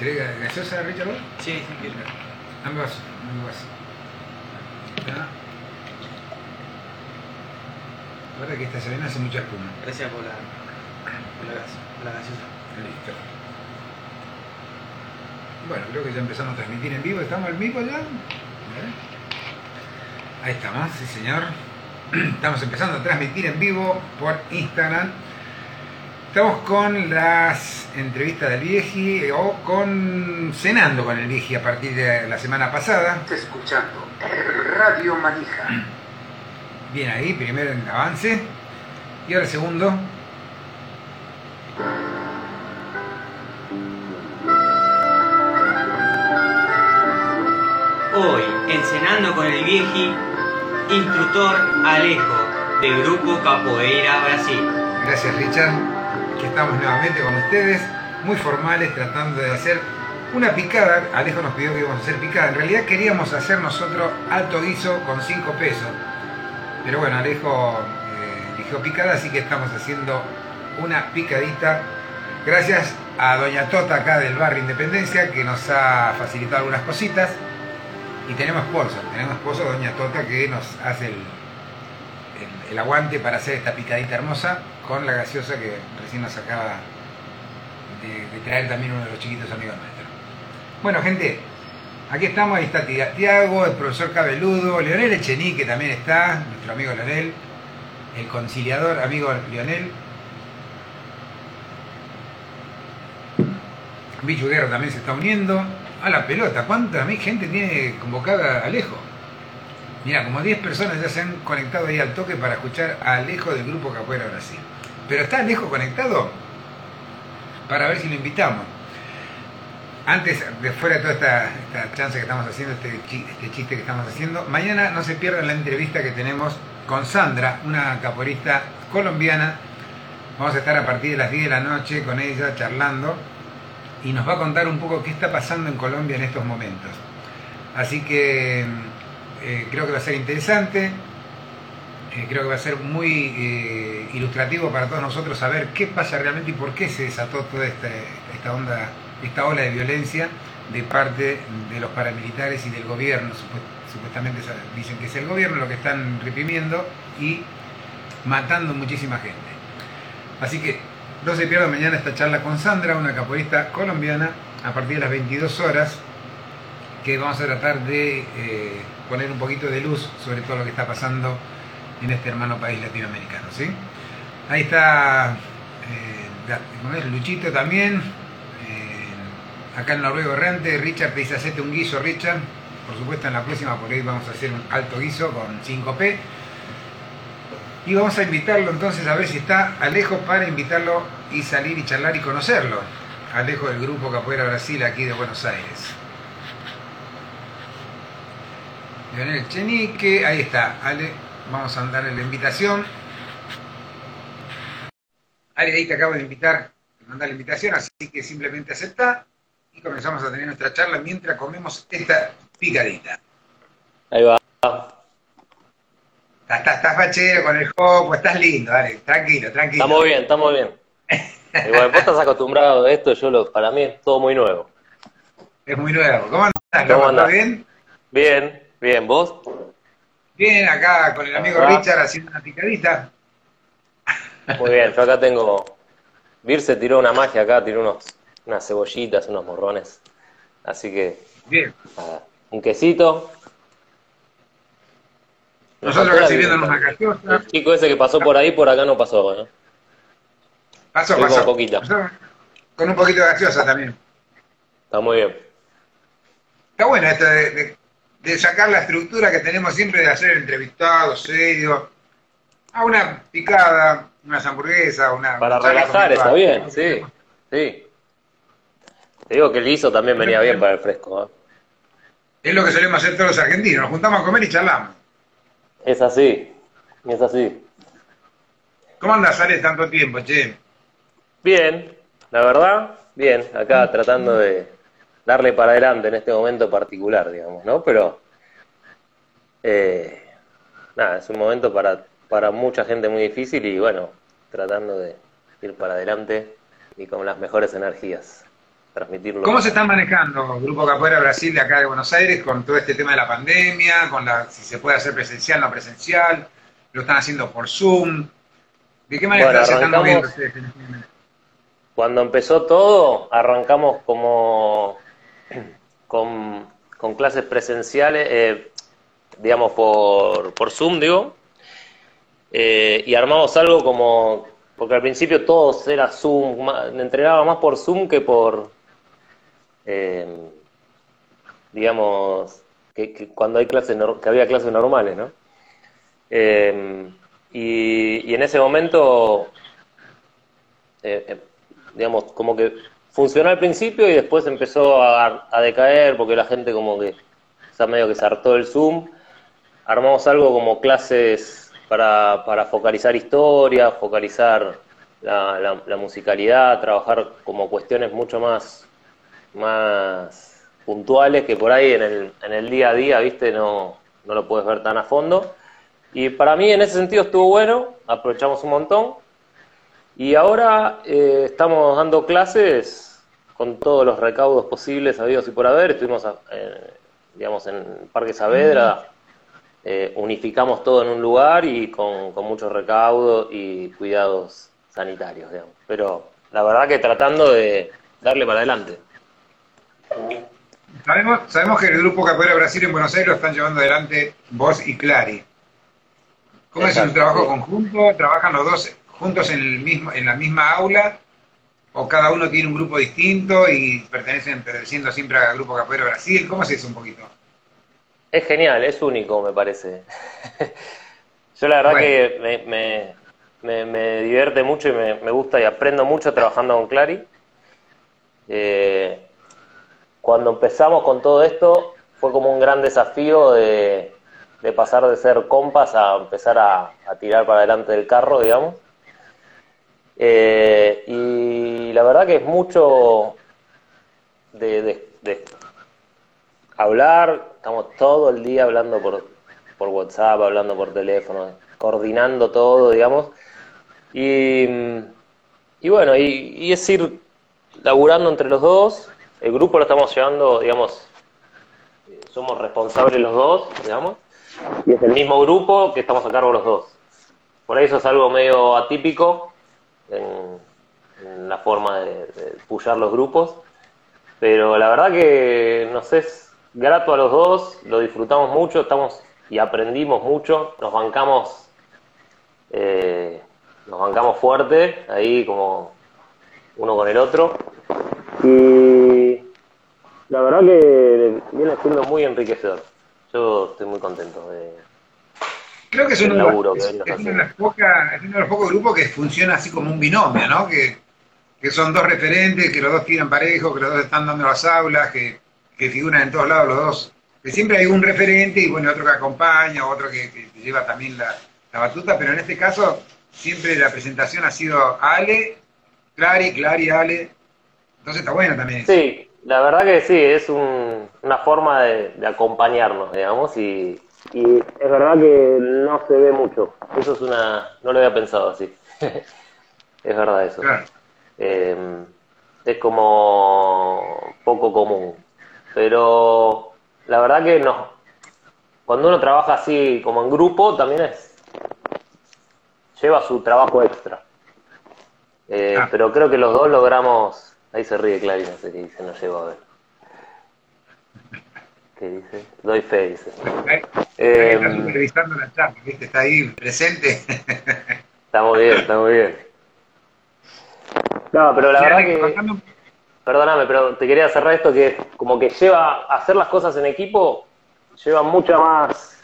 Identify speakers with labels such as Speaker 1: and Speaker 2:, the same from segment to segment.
Speaker 1: ¿Querés gaseosa, Richard?
Speaker 2: Sí, sí, quiero.
Speaker 1: Dame vaso, dame vaso. Está. Ahora que esta semana hace mucha espuma.
Speaker 2: Gracias por la, por la, gas- por la gaseosa.
Speaker 1: Listo. Bueno, creo que ya empezamos a transmitir en vivo. ¿Estamos en vivo ya? Ver. Ahí estamos, sí señor. Estamos empezando a transmitir en vivo por Instagram. Estamos con las entrevistas del Vieji o con cenando con el Vieji a partir de la semana pasada.
Speaker 3: Está escuchando Radio Manija.
Speaker 1: Bien ahí, primero en avance. Y ahora segundo.
Speaker 2: Hoy, en Cenando con el Vieji, instructor Alejo, del Grupo Capoeira Brasil.
Speaker 1: Gracias Richard, estamos nuevamente con ustedes, muy formales, tratando de hacer una picada. Alejo nos pidió que íbamos a hacer picada. En realidad queríamos hacer nosotros alto guiso con 5 pesos. Pero bueno, Alejo eh, picada, así que estamos haciendo una picadita. Gracias a Doña Tota acá del barrio Independencia, que nos ha facilitado algunas cositas. Y tenemos sponsor, tenemos sponsor Doña Tota que nos hace el, el aguante para hacer esta picadita hermosa con la gaseosa que recién nos acaba de, traer también uno de los chiquitos amigos nuestros. Bueno, gente, aquí estamos, ahí está Tia- Tiago, el profesor Cabeludo, Leonel Echení, que también está, nuestro amigo Leonel, el conciliador amigo Leonel. Bicho también se está uniendo. A la pelota, ¿cuánta gente tiene convocada Alejo? Mira, como 10 personas ya se han conectado ahí al toque para escuchar a Alejo del grupo Capoeira Brasil. Pero está Alejo conectado para ver si lo invitamos. Antes, de fuera de toda esta, esta chance que estamos haciendo, este, este chiste que estamos haciendo, mañana no se pierdan la entrevista que tenemos con Sandra, una capoeirista colombiana. Vamos a estar a partir de las 10 de la noche con ella charlando y nos va a contar un poco qué está pasando en Colombia en estos momentos. Así que eh, creo que va a ser interesante, eh, creo que va a ser muy eh, ilustrativo para todos nosotros saber qué pasa realmente y por qué se desató toda esta, esta onda, esta ola de violencia de parte de los paramilitares y del gobierno. Supu- Supuestamente dicen que es el gobierno lo que están reprimiendo y matando muchísima gente. Así que no se pierdan mañana esta charla con Sandra, una capoeirista colombiana, a partir de las 22 horas, que vamos a tratar de eh, poner un poquito de luz sobre todo lo que está pasando en este hermano país latinoamericano. ¿sí? Ahí está eh. Luchito también, eh, acá el noruego errante, Richard te dice hacete un guiso, Richard. Por supuesto en la próxima por ahí vamos a hacer un alto guiso con 5P. Y vamos a invitarlo entonces a ver si está Alejo para invitarlo y salir y charlar y conocerlo. Alejo del grupo Capoeira Brasil aquí de Buenos Aires. Leonel Chenique, ahí está. Ale, vamos a darle la invitación. Ale, ahí te acabo de invitar, de mandar la invitación, así que simplemente acepta y comenzamos a tener nuestra charla mientras comemos esta picadita.
Speaker 4: Ahí va.
Speaker 1: Estás, estás, fachero con el jopo, estás lindo, dale, tranquilo, tranquilo.
Speaker 4: Estamos bien, estamos bien. Igual vos estás acostumbrado a esto, yo lo, para mí es todo muy nuevo.
Speaker 1: Es muy nuevo. ¿Cómo andás,
Speaker 4: ¿Cómo andás?
Speaker 1: bien?
Speaker 4: Bien, bien, ¿vos?
Speaker 1: Bien, acá con el amigo. Richard haciendo una picadita.
Speaker 4: Muy bien, yo acá tengo... Vir se tiró una magia acá, tiró unos, unas cebollitas, unos morrones. Así que,
Speaker 1: Bien.
Speaker 4: nada, un quesito.
Speaker 1: Nosotros recibiéndonos
Speaker 4: birra.
Speaker 1: una gaseosa.
Speaker 4: El chico ese que pasó por ahí, por acá no pasó, ¿no?
Speaker 1: Pasó,
Speaker 4: con
Speaker 1: pasó.
Speaker 4: poquita.
Speaker 1: Pasó Con un poquito de gaseosa también.
Speaker 4: Está muy bien.
Speaker 1: Está bueno esto de, de- de sacar la estructura que tenemos siempre de hacer entrevistados, serios, a una picada, unas hamburguesas, una...
Speaker 4: Para
Speaker 1: una charla
Speaker 4: relajar está bien, sí, sí. Te digo que el guiso también venía bien para el fresco, ¿eh?
Speaker 1: Es lo que solemos hacer todos los argentinos, nos juntamos a comer y charlamos.
Speaker 4: Es así, es así.
Speaker 1: ¿Cómo andas, Ale, tanto tiempo, che?
Speaker 4: Bien, la verdad, bien. Acá tratando de darle para adelante en este momento particular, digamos, ¿no? Pero, eh, nada, es un momento para, para mucha gente muy difícil y bueno, tratando de ir para adelante y con las mejores energías. transmitirlo.
Speaker 1: ¿Cómo se están manejando Grupo Capoeira Brasil de acá de Buenos Aires con todo este tema de la pandemia, con la si se puede hacer presencial, no presencial? ¿Lo están haciendo por Zoom? ¿De qué manera
Speaker 4: Bueno,
Speaker 1: se están moviendo ustedes este?
Speaker 4: Cuando empezó todo, arrancamos como con, clases presenciales, eh, digamos por, por Zoom, digo, eh, y armamos algo como, porque al principio todos era Zoom, ma- entrenaba más por Zoom que por, eh, digamos, que, cuando hay clases, que había clases normales, ¿no? Y, en ese momento digamos, como que funcionó al principio y después empezó a, a decaer porque la gente como que está medio que se hartó del Zoom. Armamos algo como clases para, para focalizar historia, focalizar la, la- la musicalidad, trabajar como cuestiones mucho más, más puntuales que por ahí en el, en el día a día, viste, no, no lo puedes ver tan a fondo. Y para mí en ese sentido estuvo bueno, aprovechamos un montón. Y ahora eh, estamos dando clases con todos los recaudos posibles, habidos y por haber. Estuvimos, eh, digamos, en Parque Saavedra, eh, unificamos todo en un lugar y con, con mucho recaudo y cuidados sanitarios, digamos. Pero la verdad que tratando de darle para adelante.
Speaker 1: Sabemos, sabemos que el Grupo Capoeira Brasil en Buenos Aires lo están llevando adelante vos y Clary. ¿Cómo es un
Speaker 4: Exacto,
Speaker 1: trabajo conjunto? ¿Trabajan los dos juntos en, el mismo, en la misma aula? ¿O cada uno tiene un grupo distinto y pertenecen, perteneciendo siempre al Grupo Capoeira Brasil? ¿Cómo es eso un poquito?
Speaker 4: Es genial, es único, me parece. Yo la verdad
Speaker 1: Bueno.
Speaker 4: que me, me, me- me divierte mucho y me, me gusta y aprendo mucho trabajando con Clary. Eh, cuando empezamos con todo esto fue como un gran desafío de, de pasar de ser compas a empezar a, a tirar para adelante del carro, digamos. Eh, y la verdad que es mucho de, de- hablar, estamos todo el día hablando por, por WhatsApp, hablando por teléfono, coordinando todo, digamos. Y, y bueno, y, y es ir laburando entre los dos. El grupo lo estamos llevando, digamos, somos responsables los dos, digamos. Y es el mismo grupo que estamos a cargo los dos. Por eso es algo medio atípico en, la forma de, de pullar los grupos. Pero la verdad que nos es grato a los dos, lo disfrutamos mucho, estamos y aprendimos mucho, nos bancamos, eh, nos bancamos fuerte, ahí como uno con el otro. Y la verdad que viene siendo muy enriquecedor. Yo estoy muy contento de,
Speaker 1: Creo que es uno,
Speaker 4: laburo
Speaker 1: es- uno de
Speaker 4: haciendo.
Speaker 1: las pocas- es uno de los pocos grupos que funciona así como un binomio, ¿no? Que, que son dos referentes, que los dos tiran parejo, que los dos están dando las aulas, que, que figuran en todos lados los dos. Que siempre hay un referente y bueno, otro que acompaña, otro que, que lleva también la, la batuta, pero en este caso siempre la presentación ha sido Ale, Clary, Clary, Ale. Entonces está bueno también. eso.
Speaker 4: Sí, la verdad que sí, es un- una forma de, de acompañarnos, digamos, y, y es verdad que no se ve mucho. Eso es una... no lo había pensado así. es verdad eso.
Speaker 1: Claro.
Speaker 4: Eh, es como poco común. Pero la verdad que no. Cuando uno trabaja así como en grupo, también es... lleva su trabajo extra. Eh,
Speaker 1: Ah.
Speaker 4: Pero creo que los dos logramos... Ahí se ríe Clary, no sé qué dice, no llego a ver. Doy fe, dice. Eh,
Speaker 1: está supervisando la charla, ¿viste? Está ahí presente.
Speaker 4: Está muy bien, está muy bien. No, pero la verdad que... Perdóname, pero te quería cerrar esto que como que lleva hacer las cosas en equipo lleva mucha más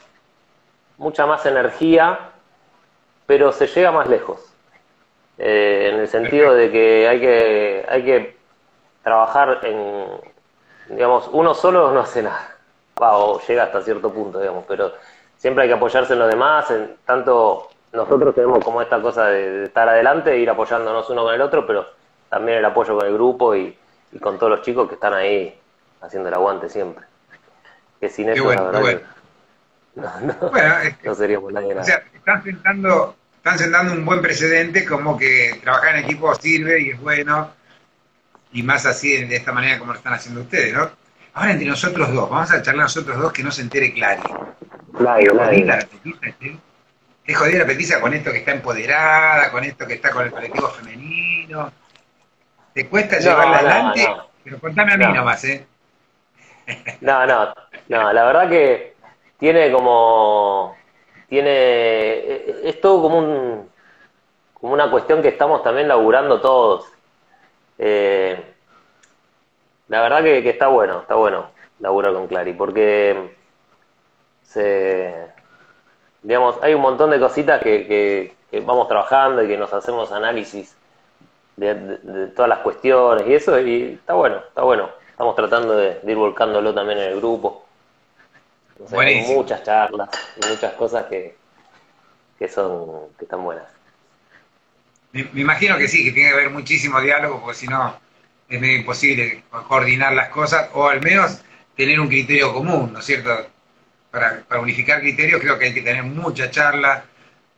Speaker 4: mucha más energía, pero se llega más lejos. Eh, en el sentido de que hay que hay que trabajar en digamos, uno solo no hace nada. Va, o llega hasta cierto punto, digamos, pero siempre hay que apoyarse en los demás, en tanto nosotros tenemos como esta cosa de, de estar adelante e ir apoyándonos uno con el otro, pero también el apoyo con el grupo y, y con todos los chicos que están ahí haciendo el aguante siempre. Que sin eso,
Speaker 1: bueno,
Speaker 4: la verdad, que no, no,
Speaker 1: Bueno, es que-
Speaker 4: no seríamos nadie
Speaker 1: O
Speaker 4: nada.
Speaker 1: sea, están sentando, están sentando un buen precedente como que trabajar en equipo sirve y es bueno. y más así de esta manera como lo están haciendo ustedes, ¿no? Ahora entre nosotros dos, vamos a charlar nosotros dos que no se entere Clary.
Speaker 4: Claro,
Speaker 1: Es jodida
Speaker 4: claro.
Speaker 1: la petiza, ¿sí? Es jodida la petiza con esto que está empoderada, con esto que está con el colectivo femenino. Te cuesta
Speaker 4: No,
Speaker 1: llevarla
Speaker 4: no,
Speaker 1: adelante,
Speaker 4: no.
Speaker 1: pero contame a mí
Speaker 4: No.
Speaker 1: nomás, ¿eh?
Speaker 4: No, no, no, la verdad que tiene como, tiene, es todo como un, como una cuestión que estamos también laburando todos. Eh, la verdad que, que está bueno, está bueno laburar con Clary, porque se, digamos, hay un montón de cositas que, que- que vamos trabajando y que nos hacemos análisis de, de- de todas las cuestiones y eso, y está bueno, está bueno. Estamos tratando de, de ir volcándolo también en el grupo. O sea, hay
Speaker 1: Buenísimo.
Speaker 4: muchas charlas, y muchas cosas que, que son, que están buenas.
Speaker 1: Me, me imagino que sí, que tiene que haber muchísimo diálogo, porque si no es medio imposible co- coordinar las cosas, o al menos tener un criterio común, ¿no es cierto? Para, para unificar criterios creo que hay que tener mucha charla,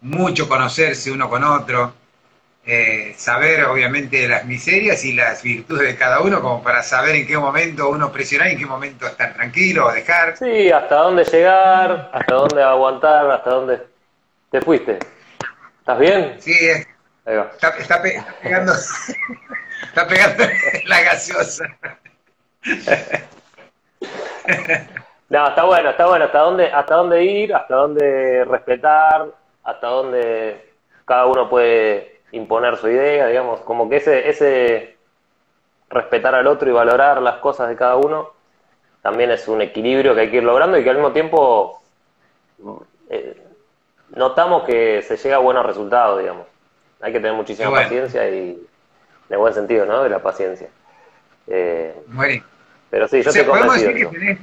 Speaker 1: mucho conocerse uno con otro, eh, saber obviamente las miserias y las virtudes de cada uno, como para saber en qué momento uno presionar y en qué momento estar tranquilo o dejar.
Speaker 4: Sí, hasta dónde llegar, hasta dónde aguantar, hasta dónde... ¿Te fuiste? ¿Estás bien?
Speaker 1: Sí, es-
Speaker 4: Ahí va.
Speaker 1: está, está pe- está pegando, está pegando la gaseosa.
Speaker 4: No, está bueno, está bueno. ¿Hasta dónde, hasta dónde ir? ¿Hasta dónde respetar? ¿Hasta dónde cada uno puede imponer su idea? Digamos, como que ese, ese respetar al otro y valorar las cosas de cada uno también es un equilibrio que hay que ir logrando y que al mismo tiempo eh, notamos que se llega a buenos resultados, digamos. Hay que tener muchísima
Speaker 1: bueno.
Speaker 4: paciencia y de buen sentido, ¿no? De la paciencia. Eh,
Speaker 1: Bueno,
Speaker 4: pero sí, yo
Speaker 1: O sea,
Speaker 4: estoy
Speaker 1: podemos decir, que tenés,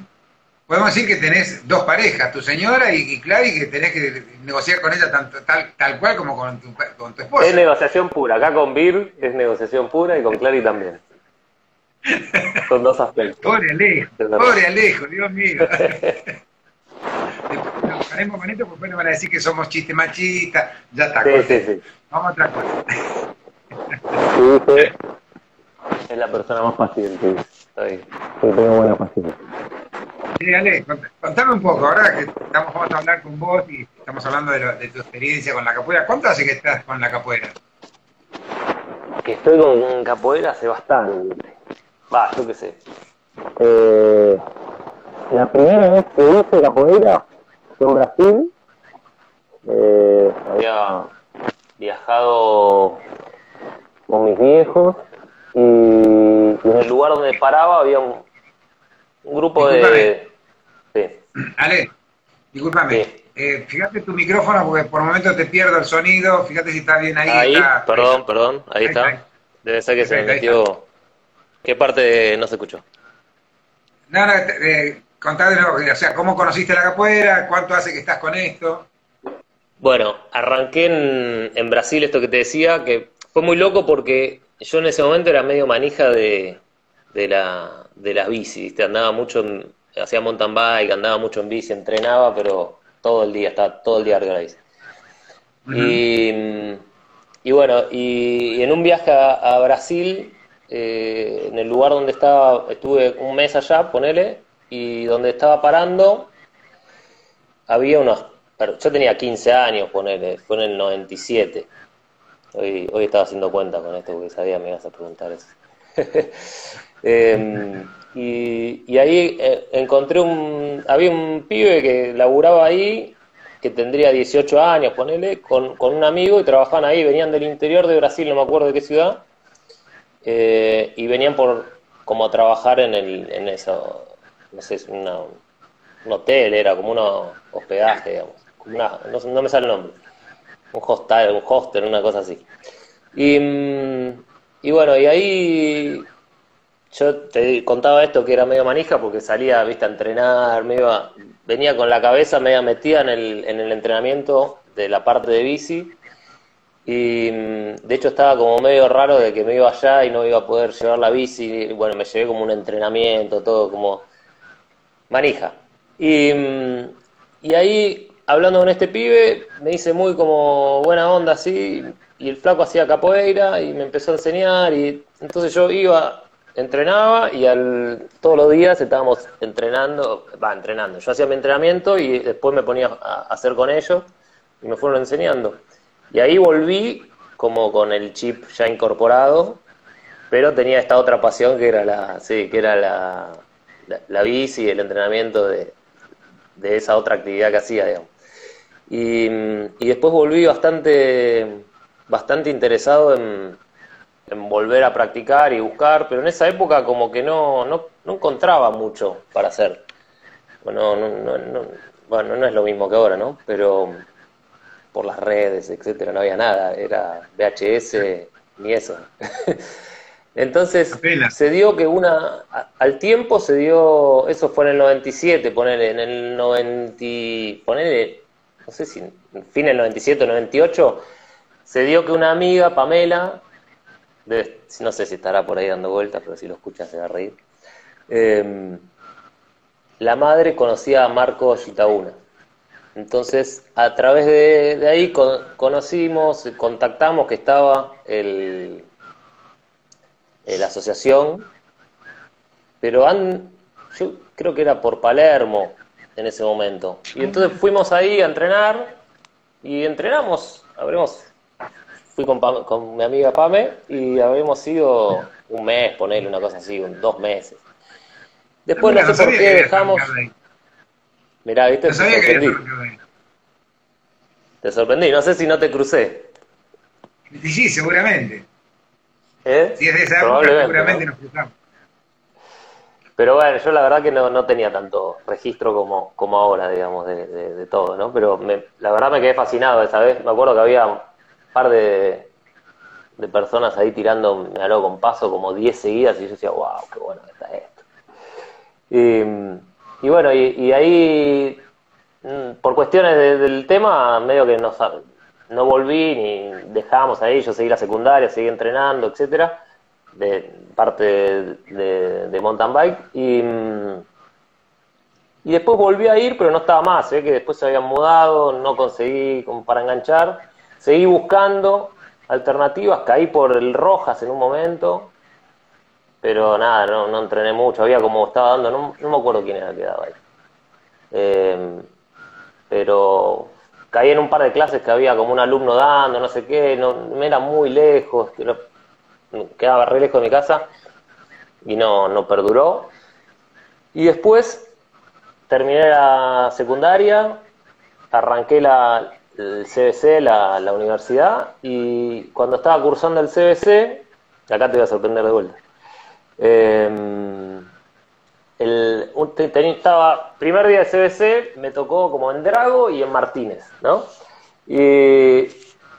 Speaker 1: podemos decir que tenés dos parejas, tu señora y, y Clary, que tenés que negociar con ella tanto, tal, tal cual como con tu, con tu esposa.
Speaker 4: Es negociación pura. Acá con Bir es negociación pura y con Clary también. Son dos aspectos.
Speaker 1: Pobre Alejo, pobre Alejo, Dios mío. Nos con esto porque nos van a decir que somos chistes machistas. Ya está,
Speaker 4: Sí, sí, sí.
Speaker 1: Vamos a otra cosa.
Speaker 4: Sí, sí. Es la persona más paciente. Estoy, tengo buena paciencia.
Speaker 1: Sí, Ale, cont- contame un poco, ahora que estamos, vamos a hablar con vos y estamos hablando de, lo- de tu experiencia con la capoeira. ¿Cuánto hace que estás con la capoeira?
Speaker 4: Que estoy con capoeira hace bastante. Va, yo qué sé. Eh, la primera vez que hice capoeira fue en Brasil. Eh, había viajado con mis viejos y, y en el lugar donde paraba había un, un grupo de... Sí.
Speaker 1: Ale, discúlpame.
Speaker 4: Sí.
Speaker 1: Eh, fíjate tu micrófono porque por momentos te pierdo el sonido. Fíjate si está bien ahí.
Speaker 4: Ahí,
Speaker 1: está-
Speaker 4: perdón, perdón, ahí
Speaker 1: Ahí está.
Speaker 4: está. Debe ser que se me metió... ¿Qué parte no se escuchó?
Speaker 1: No, no, te- eh, o sea, ¿cómo conociste la capoeira? ¿Cuánto hace que estás con esto?
Speaker 4: Bueno, arranqué en, en Brasil, esto que te decía, que fue muy loco porque yo en ese momento era medio manija de, de, la, de las bici, ¿viste? Andaba mucho, en- hacía mountain bike, andaba mucho en bici, entrenaba, pero todo el día, estaba todo el día arriba de la bici. Y, y bueno, y, y en un viaje a, a Brasil, eh, en el lugar donde estaba, estuve un mes allá, ponele, y donde estaba parando, había unos, pero yo tenía 15 años, ponele, fue en el 97. Hoy, hoy estaba haciendo cuenta con esto porque sabía me ibas a preguntar eso. Em, y, y ahí eh, encontré un, había un pibe que laburaba ahí, que tendría 18 años, ponele, con, un amigo y trabajaban ahí, venían del interior de Brasil, no me acuerdo de qué ciudad, eh, y venían por como a trabajar en el, en eso, no sé, una, un hotel, era como un hospedaje, digamos, una, no, no me sale el nombre, un hostel, un hostel, una cosa así. Y, mm, y bueno, y ahí yo te contaba esto que era medio manija porque salía, viste, a entrenar, me iba, venía con la cabeza media metida en el, en el entrenamiento de la parte de bici y mm, de hecho estaba como medio raro de que me iba allá y no iba a poder llevar la bici, bueno, me llevé como un entrenamiento, todo como manija. Y, mm, y ahí, hablando con este pibe, me hice muy como buena onda así, y el flaco hacía capoeira y me empezó a enseñar, y entonces yo iba entrenaba y al, todos los días estábamos entrenando, va, entrenando. Yo hacía mi entrenamiento y después me ponía a hacer con ellos y me fueron enseñando. Y ahí volví como con el chip ya incorporado, pero tenía esta otra pasión que era la, que era la, la, la bici, el entrenamiento de, de esa otra actividad que hacía, digamos. Y, y después volví bastante, bastante interesado en, en volver a practicar y buscar, pero en esa época como que no, no, no encontraba mucho para hacer. Bueno no, no, no, bueno, no es lo mismo que ahora, ¿no? Pero por las redes, etcétera, no había nada, era VHS ni eso. Entonces se dio que una, a- al tiempo se dio, eso fue en el 97, ponele, en el 90, ponele, no sé si fin del 97 o 98, se dio que una amiga, Pamela, no sé si estará por ahí dando vueltas, pero si lo escucha se va a reír, eh, la madre conocía a Marco Gitauna. Entonces, a través de, ahí con- conocimos, contactamos que estaba el, la asociación, pero yo creo que era por Palermo en ese momento. Y entonces fuimos ahí a entrenar y entrenamos, habremos, fui con, con mi amiga Pame y habremos ido un mes, ponerle una cosa así, un- dos meses. Después
Speaker 1: Mira,
Speaker 4: no sé por qué dejamos, mirá, viste,
Speaker 1: No
Speaker 4: te sorprendí, te sorprendí, no sé si no te crucé.
Speaker 1: Y sí, seguramente.
Speaker 4: ¿Eh?
Speaker 1: Si es de esa época, seguramente
Speaker 4: ¿no?
Speaker 1: nos cruzamos.
Speaker 4: Pero bueno, yo la verdad que no, no tenía tanto registro como, como ahora, digamos, de, de- todo, ¿no? Pero me- la verdad me quedé fascinado esa vez. Me acuerdo que había un par de, de personas ahí tirando, me habló con paso como 10 seguidas y yo decía, wow, qué bueno que está esto. Y, y bueno, y, ahí, mm, por cuestiones de- del tema, medio que no, no volví ni dejamos ahí, yo seguí la secundaria, seguí entrenando, etcétera, de parte de, de- mountain bike y, y después volví a ir, pero no estaba más, sé que después se habían mudado, no conseguí como para enganchar, seguí buscando alternativas, caí por el Rojas en un momento, pero nada, no, no entrené mucho, había como estaba dando, no, no me acuerdo quién era que daba ahí. Eh, pero caí en un par de clases que había como un alumno dando, no sé qué, no, me era muy lejos, que no- quedaba re lejos de mi casa y no, no perduró. Y después terminé la secundaria, arranqué la, el CBC, la, la universidad, y cuando estaba cursando el CBC, acá te voy a sorprender de vuelta. eh, el, un- te- te- estaba, primer día de CBC, me tocó como en Drago y en Martínez, ¿no? Y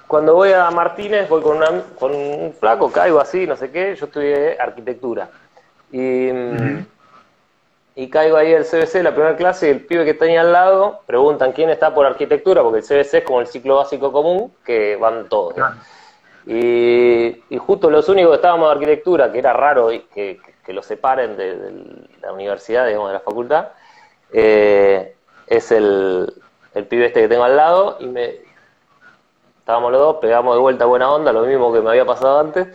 Speaker 4: cuando voy a Martínez, voy con, una- con un flaco, caigo así, no sé qué, yo estudié arquitectura. Y, y caigo ahí al CBC, la primera clase, y el pibe que tenía al lado, preguntan quién está por arquitectura, porque el CBC es como el ciclo básico común, que van todos. ¿no? Y, y justo los únicos que estábamos de arquitectura, que era raro que, que lo separen de, de la universidad, digamos, de la facultad, eh, es el, el pibe este que tengo al lado, y me estábamos los dos, pegamos de vuelta buena onda, lo mismo que me había pasado antes,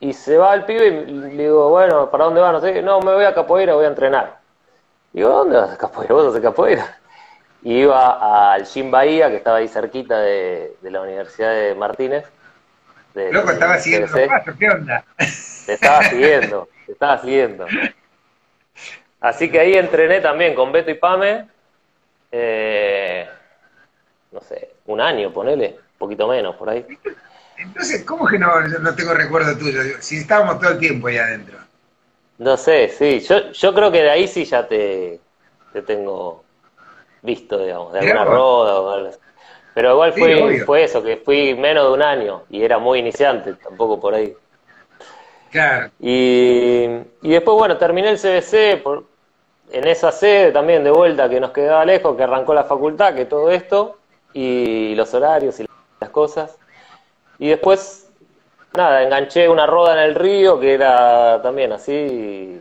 Speaker 4: y, se va el pibe y le digo, bueno, ¿para dónde va? No sé, no, me voy a capoeira, voy a entrenar. Digo, ¿dónde vas a capoeira? ¿Vos haces capoeira? Y iba al Gym Bahía, que estaba ahí cerquita de, de la Universidad de Martínez. de-
Speaker 1: Loco, estaba siguiendo los pasos, ¿qué onda?
Speaker 4: Te estaba siguiendo, te estaba siguiendo. Así que ahí entrené también con Beto y Pame, eh, no sé, un año, ponele, poquito menos por ahí.
Speaker 1: Entonces, ¿cómo que no, no tengo recuerdo tuyo? Si estábamos todo el tiempo ahí adentro.
Speaker 4: No sé, sí, yo, yo creo que de ahí sí ya te, te tengo visto, digamos, de alguna roda o algo así. Pero igual
Speaker 1: Sí, obvio.
Speaker 4: fue eso, que fui menos de un año y era muy iniciante, tampoco por ahí.
Speaker 1: Claro.
Speaker 4: Y, y después, bueno, terminé el CBC por, en esa sede también de vuelta que nos quedaba lejos, que arrancó la facultad, que todo esto, y los horarios y las cosas. Y después, nada, enganché una roda en el río que era también así.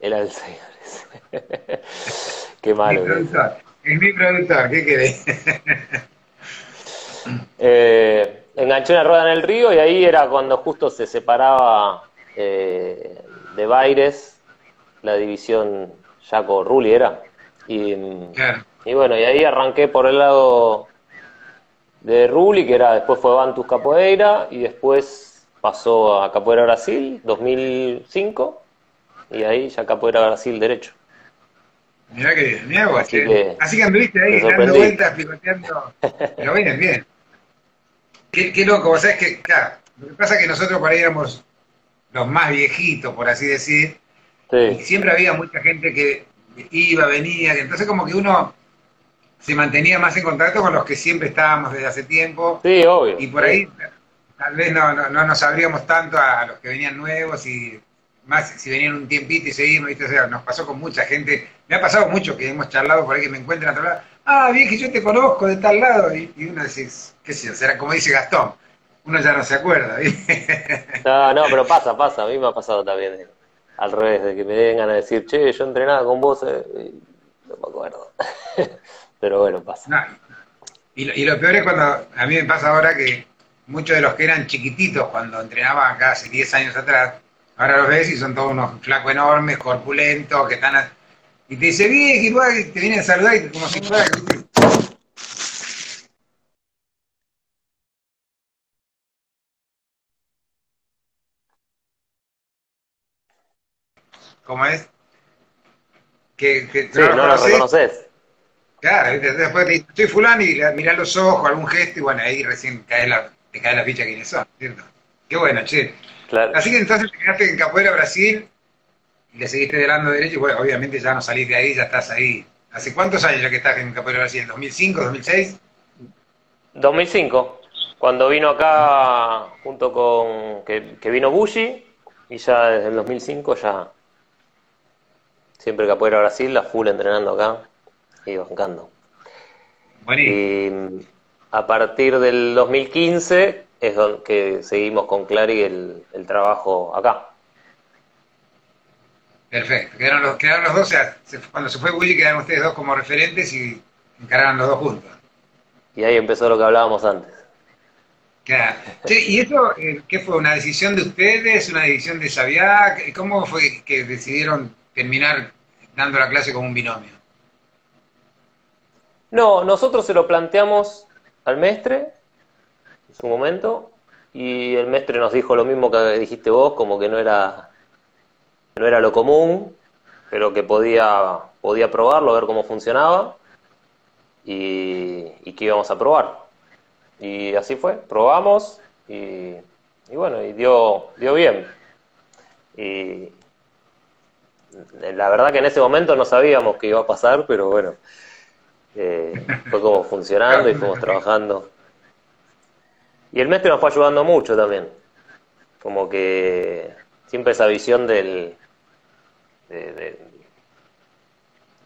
Speaker 4: Era el señor ese. Qué malo. que es.
Speaker 1: productor. Es mi productor, ¿qué querés?
Speaker 4: Eh, enganché una rueda en el río y ahí era cuando justo se separaba eh, de Baires, la división Jaco Rulli era. Y,
Speaker 1: Claro.
Speaker 4: y bueno, y ahí arranqué por el lado de Rulli, que era después fue Bantus Capoeira, y después pasó a Capoeira Brasil, 2005, y ahí ya Capoeira Brasil derecho.
Speaker 1: Mirá que mirá vos,
Speaker 4: Así
Speaker 1: che.
Speaker 4: que-
Speaker 1: Así que anduviste ahí dando vueltas, picoteando. Pero bien, bien. Qué, qué loco, vos sabés que, claro, lo que pasa es que nosotros por ahí éramos los más viejitos, por así decir, y siempre había mucha gente que iba, venía, que entonces como que uno se mantenía más en contacto con los que siempre estábamos desde hace tiempo,
Speaker 4: sí, obvio.
Speaker 1: y por ahí tal vez no, no, no nos abríamos tanto a los que venían nuevos y más si venían un tiempito y seguimos, ¿viste? O sea, nos pasó con mucha gente, me ha pasado mucho que hemos charlado por ahí que me encuentran a otro lado, ah, bien que yo te conozco de tal lado, y, y uno dice, qué sé yo, será como dice Gastón, uno ya no se acuerda, ¿viste?
Speaker 4: No, no, pero pasa, pasa. A mí me ha pasado también eh, al revés, de que me vengan a decir, che, yo entrenaba con vos, eh, y no me acuerdo. Pero bueno, pasa.
Speaker 1: No, y, lo, y lo peor es cuando a mí me pasa ahora que muchos de los que eran chiquititos cuando entrenaban acá hace 10 años atrás, ahora los ves y son todos unos flacos enormes, corpulentos, que están... a- y te dice, bien, igual, te vienen a saludar y como si fuera... ¿Cómo es? Que, que
Speaker 4: Sí, no lo reconoces.
Speaker 1: Claro, después te dice, soy fulano y le mirás los ojos, algún gesto y bueno, ahí recién cae la, te cae la ficha quiénes son, ¿cierto? Qué bueno, che.
Speaker 4: Claro.
Speaker 1: Así que entonces te quedaste en Capoeira Brasil y le seguiste delando derecho y bueno, obviamente ya no salís de ahí, ya estás ahí. ¿Hace cuántos años ya que estás en Capoeira Brasil? ¿2005, 2006?
Speaker 4: 2005, cuando vino acá junto con que, que vino Bushi y ya desde el 2005 ya siempre Capoeira Brasil, la full entrenando acá y bancando.
Speaker 1: Buenísimo.
Speaker 4: Y a partir del 2015 es don- que seguimos con Clary el, el trabajo acá.
Speaker 1: Perfecto. Quedaron los, quedaron los dos, o sea, se- cuando se fue Bully quedaron ustedes dos como referentes y encararon los dos juntos.
Speaker 4: Y ahí empezó lo que hablábamos antes.
Speaker 1: Claro. ¿y eso eh, qué fue? ¿Una decisión de ustedes? ¿Una decisión de Xavier? ¿Cómo fue que decidieron terminar dando la clase como un binomio?
Speaker 4: No, nosotros se lo planteamos al mestre en su momento y el mestre nos dijo lo mismo que dijiste vos, como que no era no era lo común, pero que podía podía probarlo, ver cómo funcionaba y, y que íbamos a probar. Y así fue, probamos y, y bueno, y dio dio bien. Y la verdad que en ese momento no sabíamos qué iba a pasar, pero bueno, eh, fue como funcionando y fuimos trabajando. Y el mestre nos fue ayudando mucho también. Como que siempre esa visión del. de- de-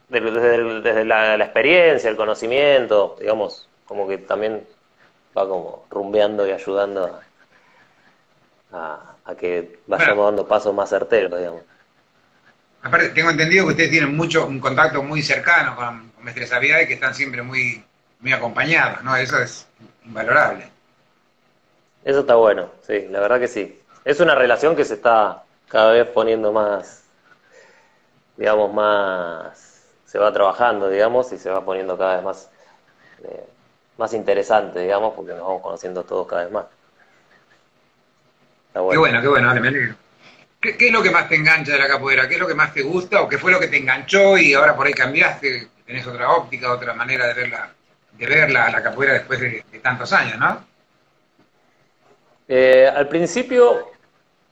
Speaker 4: del- desde, desde la, la experiencia, el conocimiento, digamos, como que también va como rumbeando y ayudando a, a- a que vayamos dando pasos más certeros, digamos.
Speaker 1: Aparte, tengo entendido que ustedes tienen mucho, un contacto muy cercano con, Xavier y que están siempre muy, muy acompañados, ¿no? Eso es invalorable.
Speaker 4: Eso está bueno, sí, la verdad que sí. Es una relación que se está cada vez poniendo más, digamos, más, se va trabajando, digamos, y se va poniendo cada vez más, eh, más interesante, digamos, porque nos vamos conociendo todos cada vez más. Está
Speaker 1: Qué bueno, qué bueno, dale, me alegro. ¿Qué, qué es lo que más te engancha de la capoeira? ¿Qué es lo que más te gusta o qué fue lo que te enganchó y ahora por ahí cambiaste? Tenés otra óptica, otra manera de verla, de verla la capoeira después de, tantos años, ¿no?
Speaker 4: Eh, al principio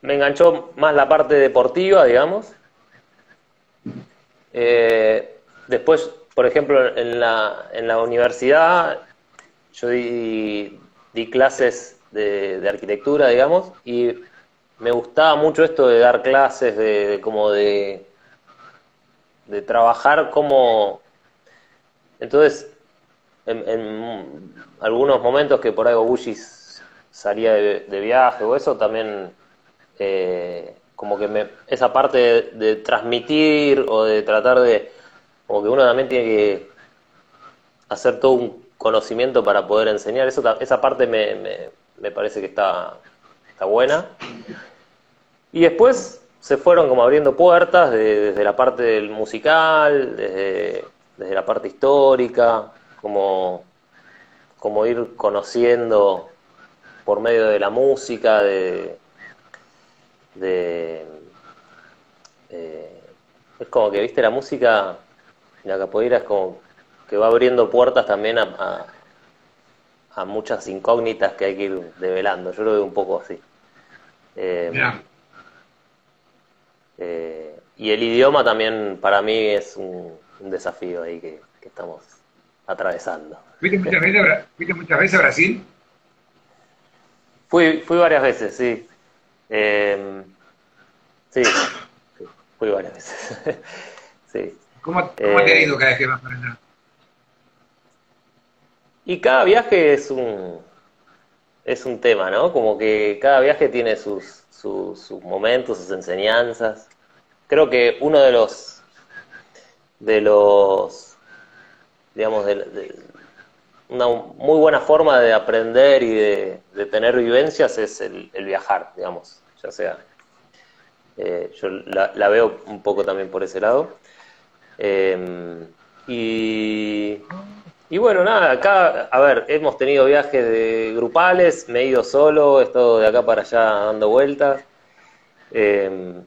Speaker 4: me enganchó más la parte deportiva, digamos. Eh, después, por ejemplo, en la, en la universidad yo di, clases de, arquitectura, digamos, y me gustaba mucho esto de dar clases, de, de como de, de trabajar como... Entonces, en, algunos momentos que por ahí Obushis salía de, viaje o eso, también eh, como que me, esa parte de, transmitir o de tratar de, como que uno también tiene que hacer todo un conocimiento para poder enseñar, eso, esa parte me, me, me parece que está, está buena. Y después se fueron como abriendo puertas desde la parte del musical, desde, desde la parte histórica, como, como ir conociendo por medio de la música, de, de eh, es como que, viste, la música, la capoeira es como que va abriendo puertas también a, a, muchas incógnitas que hay que ir develando. Yo lo veo un poco así. Eh, eh, y el idioma también para mí es un, desafío ahí que, estamos atravesando.
Speaker 1: ¿Fuiste muchas, veces a, Brasil?
Speaker 4: Fui, fui varias veces, sí. Eh, sí, fui varias veces. sí.
Speaker 1: ¿Cómo, te ha eh, ido cada vez que vas para allá?
Speaker 4: Y cada viaje es un, es un tema, ¿no? Como que cada viaje tiene sus, sus, momentos, sus enseñanzas. Creo que uno de los, de los, digamos, de, una muy buena forma de aprender y de, tener vivencias es el, viajar, digamos, ya sea. Eh, yo la, veo un poco también por ese lado. Eh, y y bueno, nada, acá, a ver, hemos tenido viajes de grupales, me he ido solo, he estado de acá para allá dando vueltas. Em,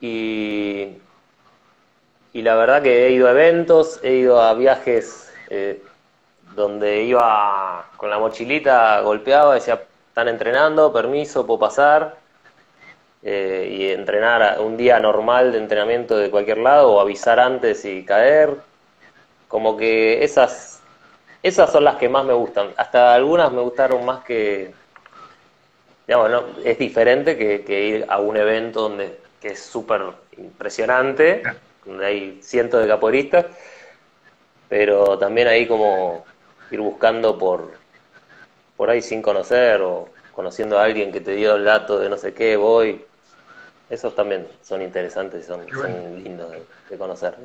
Speaker 4: y, y la verdad que he ido a eventos, he ido a viajes eh, donde iba con la mochilita, golpeaba, decía, están entrenando, permiso, puedo pasar. Eh, y entrenar un día normal de entrenamiento de cualquier lado o avisar antes y caer. Como que esas esas son las que más me gustan. Hasta algunas me gustaron más que, digamos, no, es diferente que, ir a un evento donde que es súper impresionante, donde hay cientos de caporistas, pero también ahí como ir buscando por, por ahí sin conocer o conociendo a alguien que te dio el dato de no sé qué, voy. Esos también son interesantes y son, lindos de, conocer.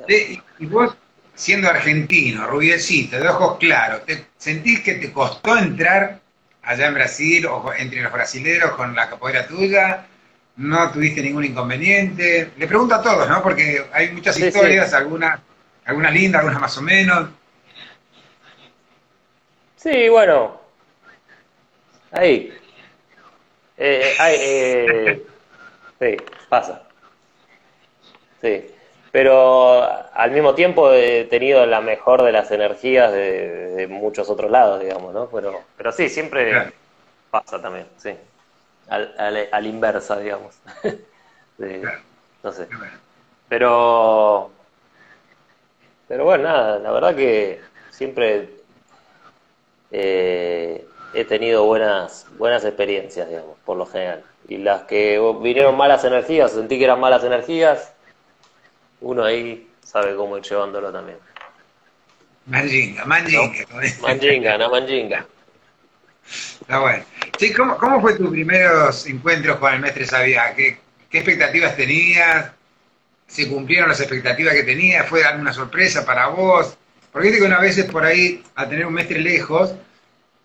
Speaker 1: ¿Y vos siendo argentino, rubiecito, de ojos claros, ¿te sentís que te costó entrar allá en Brasil o entre los brasileros con la capoeira tuya? ¿No tuviste ningún inconveniente? Le pregunto a todos, ¿no? Porque hay muchas historias, algunas algunas lindas, algunas más o menos.
Speaker 4: Sí, bueno. Ahí. Eh, eh, sí, pasa. Sí pero al mismo tiempo he tenido la mejor de las energías de, muchos otros lados, digamos, ¿no? Pero, pero sí, siempre pasa también, sí. Al, al, inversa, digamos. No sé. Pero, pero bueno, nada, la verdad que siempre eh, he tenido buenas, buenas experiencias, digamos, por lo general. Y las que vinieron malas energías, sentí que eran malas energías, uno ahí sabe cómo ir llevándolo también.
Speaker 1: Manjinga, manjinga.
Speaker 4: No, manjinga, no manjinga.
Speaker 1: Está bueno. Sí, ¿cómo, ¿cómo fue tus primeros encuentros con el maestro Sabía? ¿Qué, ¿Qué expectativas tenías? ¿Se cumplieron las expectativas que tenías? ¿Fue alguna sorpresa para vos? Porque digo que una vez por ahí, a tener un maestro lejos,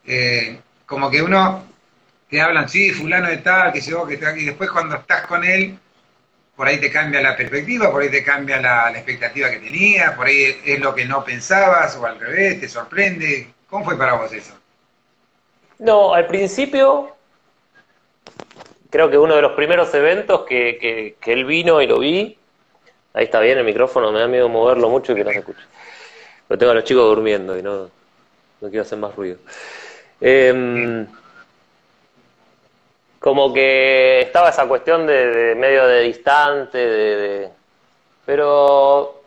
Speaker 1: eh, como que uno te hablan, sí, fulano de tal, que se que está aquí, y después cuando estás con él, por ahí te cambia la perspectiva, por ahí te cambia la, expectativa que tenías, por ahí es, lo que no pensabas o al revés, te sorprende. ¿Cómo fue para vos eso?
Speaker 4: No, al principio, creo que uno de los primeros eventos que, él vino y lo vi, ahí está bien el micrófono, me da miedo moverlo mucho y que no se escuche. Pero tengo a los chicos durmiendo y no, no quiero hacer más ruido. Eh, como que estaba esa cuestión de, medio de distante, de, pero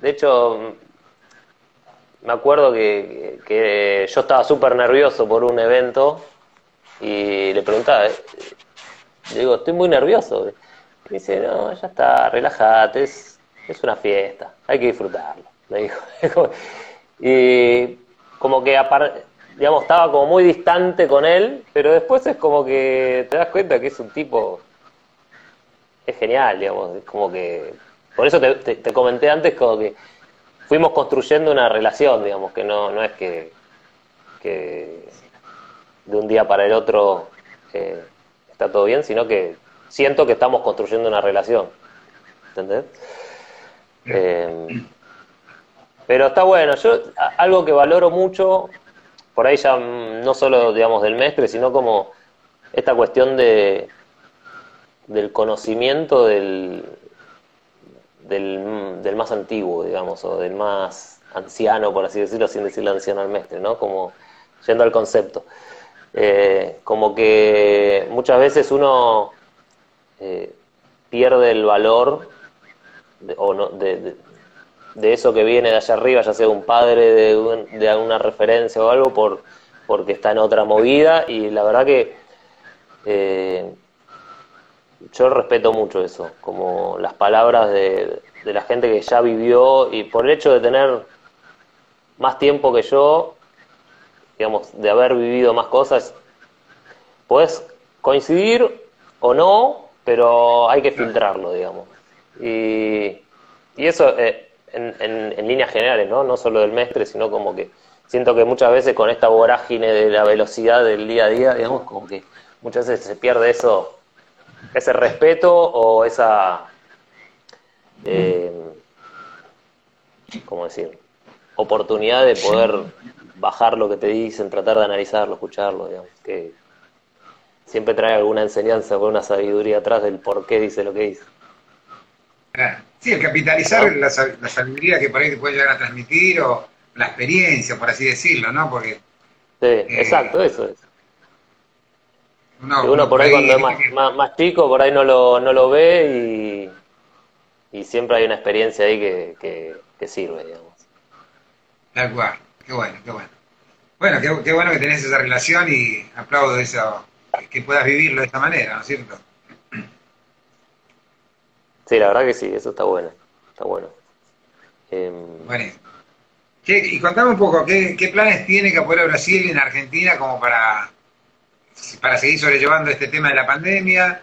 Speaker 4: de hecho me acuerdo que, yo estaba súper nervioso por un evento y le preguntaba, le digo, estoy muy nervioso. Y dice, no, ya está, relájate, es, es una fiesta, hay que disfrutarlo, me dijo. y como que digamos, estaba como muy distante con él, pero después es como que te das cuenta que es un tipo, es genial, digamos, es como que, por eso te, comenté antes como que fuimos construyendo una relación, digamos, que no, no es que, que de un día para el otro eh, está todo bien, sino que siento que estamos construyendo una relación. ¿Entendés? Eh, pero está bueno. Yo, algo que valoro mucho, por ahí ya no solo, digamos, del mestre, sino como esta cuestión de del conocimiento del, del, del más antiguo, digamos, o del más anciano, por así decirlo, sin decirle anciano al mestre, ¿no? Como yendo al concepto. Eh, como que muchas veces uno eh, pierde el valor de, o no, de, de, eso que viene de allá arriba, ya sea un padre de, de alguna referencia o algo, por, porque está en otra movida y la verdad que eh, yo respeto mucho eso, como las palabras de, de la gente que ya vivió y por el hecho de tener más tiempo que yo, digamos, de haber vivido más cosas, puedes coincidir o no, pero hay que filtrarlo, digamos. Y, y eso eh, en, en, en, líneas generales, ¿no? No solo del mestre, sino como que siento que muchas veces con esta vorágine de la velocidad del día a día, digamos, como que muchas veces se pierde eso, ese respeto o esa, eh, ¿cómo decir? Oportunidad de poder bajar lo que te dicen, tratar de analizarlo, escucharlo, digamos, que siempre trae alguna enseñanza con una sabiduría atrás del por qué dice lo que dice.
Speaker 1: Sí, el capitalizar la, la, sabiduría que por ahí te puede llegar a transmitir o la experiencia, por así decirlo, ¿no? Porque.
Speaker 4: Sí, eh, exacto, eso es. Uno, uno, uno por ahí, cuando es más, más, más, chico, por ahí no lo, no lo ve y, y siempre hay una experiencia ahí que, que, que sirve, digamos.
Speaker 1: Tal cual, qué bueno, qué bueno. Bueno, qué, qué, bueno que tenés esa relación y aplaudo eso, que puedas vivirlo de esta manera, ¿no es cierto?
Speaker 4: Sí, la verdad que sí, eso está bueno, está bueno. Eh...
Speaker 1: Bueno, ¿Qué, y contame un poco, ¿qué, ¿qué, planes tiene Capoeira Brasil en Argentina como para, para seguir sobrellevando este tema de la pandemia,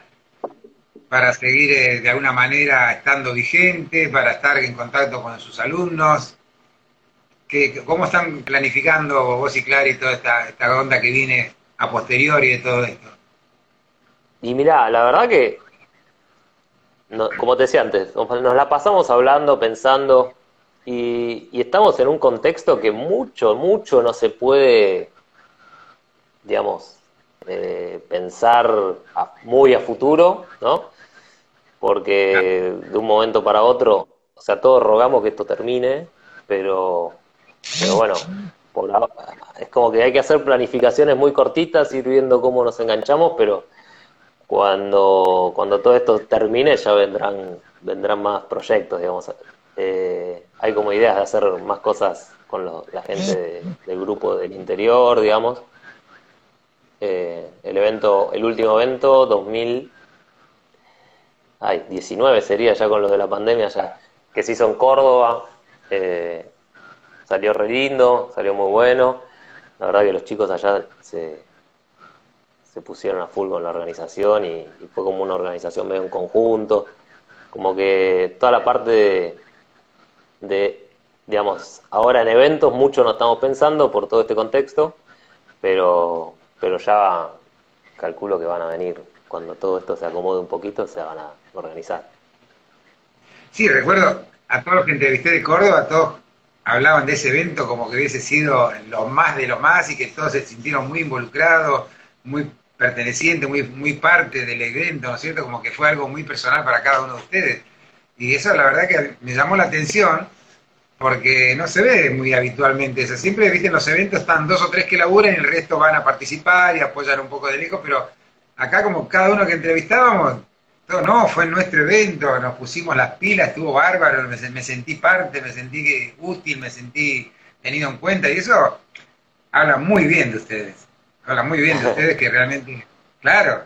Speaker 1: para seguir eh, de alguna manera estando vigente, para estar en contacto con sus alumnos? ¿Qué, ¿Cómo están planificando vos y Clary toda esta, esta onda que viene a posteriori de todo esto?
Speaker 4: Y mirá, la verdad que, como te decía antes, nos la pasamos hablando, pensando, y, y, estamos en un contexto que mucho, mucho no se puede, digamos, eh, pensar a, muy a futuro, ¿no? Porque de un momento para otro, o sea, todos rogamos que esto termine, pero, pero bueno, por la, es como que hay que hacer planificaciones muy cortitas, ir viendo cómo nos enganchamos, pero cuando, cuando todo esto termine ya vendrán, vendrán más proyectos, digamos. Eh, hay como ideas de hacer más cosas con lo, la gente de, del grupo del interior, digamos. Eh, el evento, el último evento, 2000, ay, 19 sería ya con los de la pandemia, ya que se hizo en Córdoba, eh, salió re lindo, salió muy bueno. La verdad que los chicos allá se, se pusieron a full con la organización y, y, fue como una organización medio en conjunto. Como que toda la parte de, de, digamos, ahora en eventos mucho no estamos pensando por todo este contexto, pero, pero ya calculo que van a venir cuando todo esto se acomode un poquito, se van a organizar.
Speaker 1: Sí, recuerdo a todos los que entrevisté de Córdoba, todos hablaban de ese evento como que hubiese sido lo más de lo más y que todos se sintieron muy involucrados, muy pertenecientes, muy, muy parte del evento, ¿no es cierto? Como que fue algo muy personal para cada uno de ustedes. Y eso la verdad que me llamó la atención porque no se ve muy habitualmente eso. Siempre, viste, en los eventos están dos o tres que laburan y el resto van a participar y apoyar un poco de lejos, pero acá como cada uno que entrevistábamos, todo, no, fue en nuestro evento, nos pusimos las pilas, estuvo bárbaro, me, me sentí parte, me sentí útil, me sentí tenido en cuenta y eso habla muy bien de ustedes. Habla muy bien de ustedes que realmente, claro,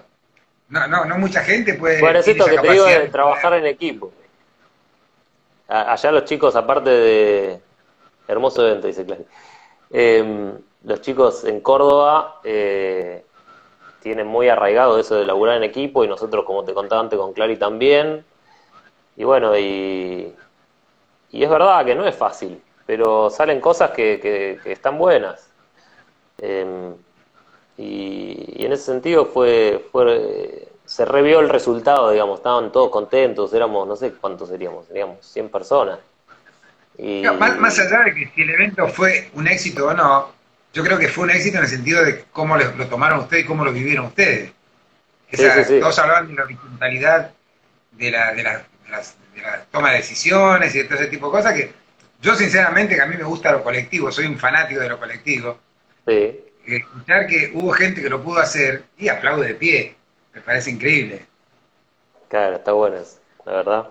Speaker 1: no, no, no mucha gente puede...
Speaker 4: Bueno, es esto que te digo de trabajar en equipo. Allá los chicos, aparte de... Hermoso evento, dice Clary. Eh, los chicos en Córdoba eh, tienen muy arraigado eso de laburar en equipo y nosotros, como te contaba antes, con Clary también. Y bueno, y, y es verdad que no es fácil, pero salen cosas que, que, que están buenas. Eh, y, y, en ese sentido fue, fue se revió el resultado, digamos, estaban todos contentos, éramos, no sé cuántos seríamos, seríamos 100 personas.
Speaker 1: Y... más, más, allá de que si el evento fue un éxito o no, yo creo que fue un éxito en el sentido de cómo lo, tomaron ustedes y cómo lo vivieron ustedes. Todos hablaban de la horizontalidad de la, de, la, de, la, toma de decisiones y de todo ese tipo de cosas que yo sinceramente que a mí me gusta lo colectivo, soy un fanático de lo colectivo. Sí. Escuchar que hubo gente que lo pudo hacer y aplaude de pie, me parece increíble.
Speaker 4: Claro, está bueno eso, la verdad.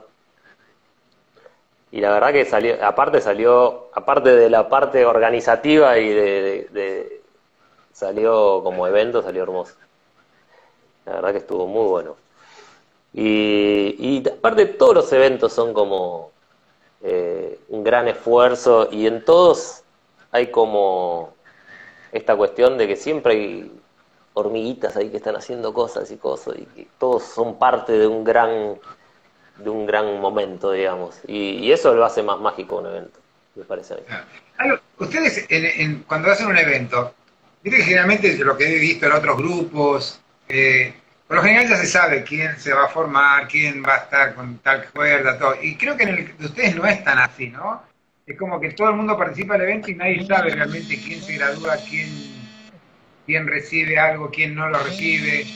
Speaker 4: Y la verdad que salió, aparte salió, aparte de la parte organizativa y de, salió como evento, salió hermoso. La verdad que estuvo muy bueno. Y, y aparte todos los eventos son como eh, un gran esfuerzo y en todos hay como esta cuestión de que siempre hay hormiguitas ahí que están haciendo cosas y cosas y que todos son parte de un gran de un gran momento, digamos. Y, eso lo hace más mágico un evento, me parece a
Speaker 1: mí. ustedes cuando hacen un evento, que generalmente lo que he visto en otros grupos, eh, por lo general ya se sabe quién se va a formar, quién va a estar con tal cuerda, todo. Y creo que en el de ustedes no es tan así, ¿no? Es como que todo el mundo participa del evento y nadie sabe realmente quién se gradúa, quién, quién recibe algo, quién no lo recibe.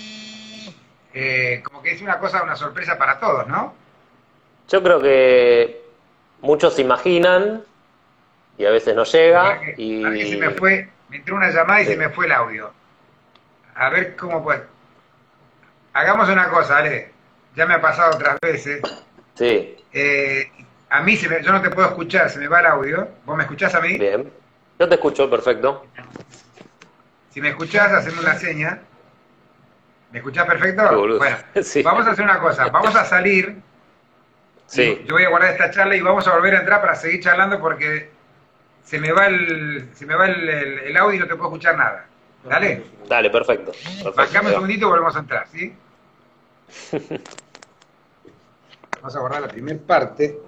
Speaker 1: Eh, como que es una cosa, una sorpresa para todos, ¿no?
Speaker 4: Yo creo que muchos se imaginan y a veces no llega. y...
Speaker 1: A mí se me fue, me entró una llamada y se me fue el audio. A ver cómo puede. Hagamos una cosa, Ale. Ya me ha pasado otras veces.
Speaker 4: Sí.
Speaker 1: Eh, a mí, se me, yo no te puedo escuchar, se me va el audio. ¿Vos me escuchás a mí?
Speaker 4: Bien. Yo te escucho, perfecto.
Speaker 1: Si me escuchás, haceme una seña. ¿Me escuchás perfecto? Bueno, vamos a hacer una cosa. Vamos a salir
Speaker 4: Sí.
Speaker 1: Yo voy a guardar esta charla y vamos a volver a entrar para seguir charlando porque se me va el, se me va el, audio y no te puedo escuchar nada. ¿Dale?
Speaker 4: Dale, perfecto.
Speaker 1: perfecto un segundito y volvemos a entrar, ¿sí? vamos a guardar la primera parte.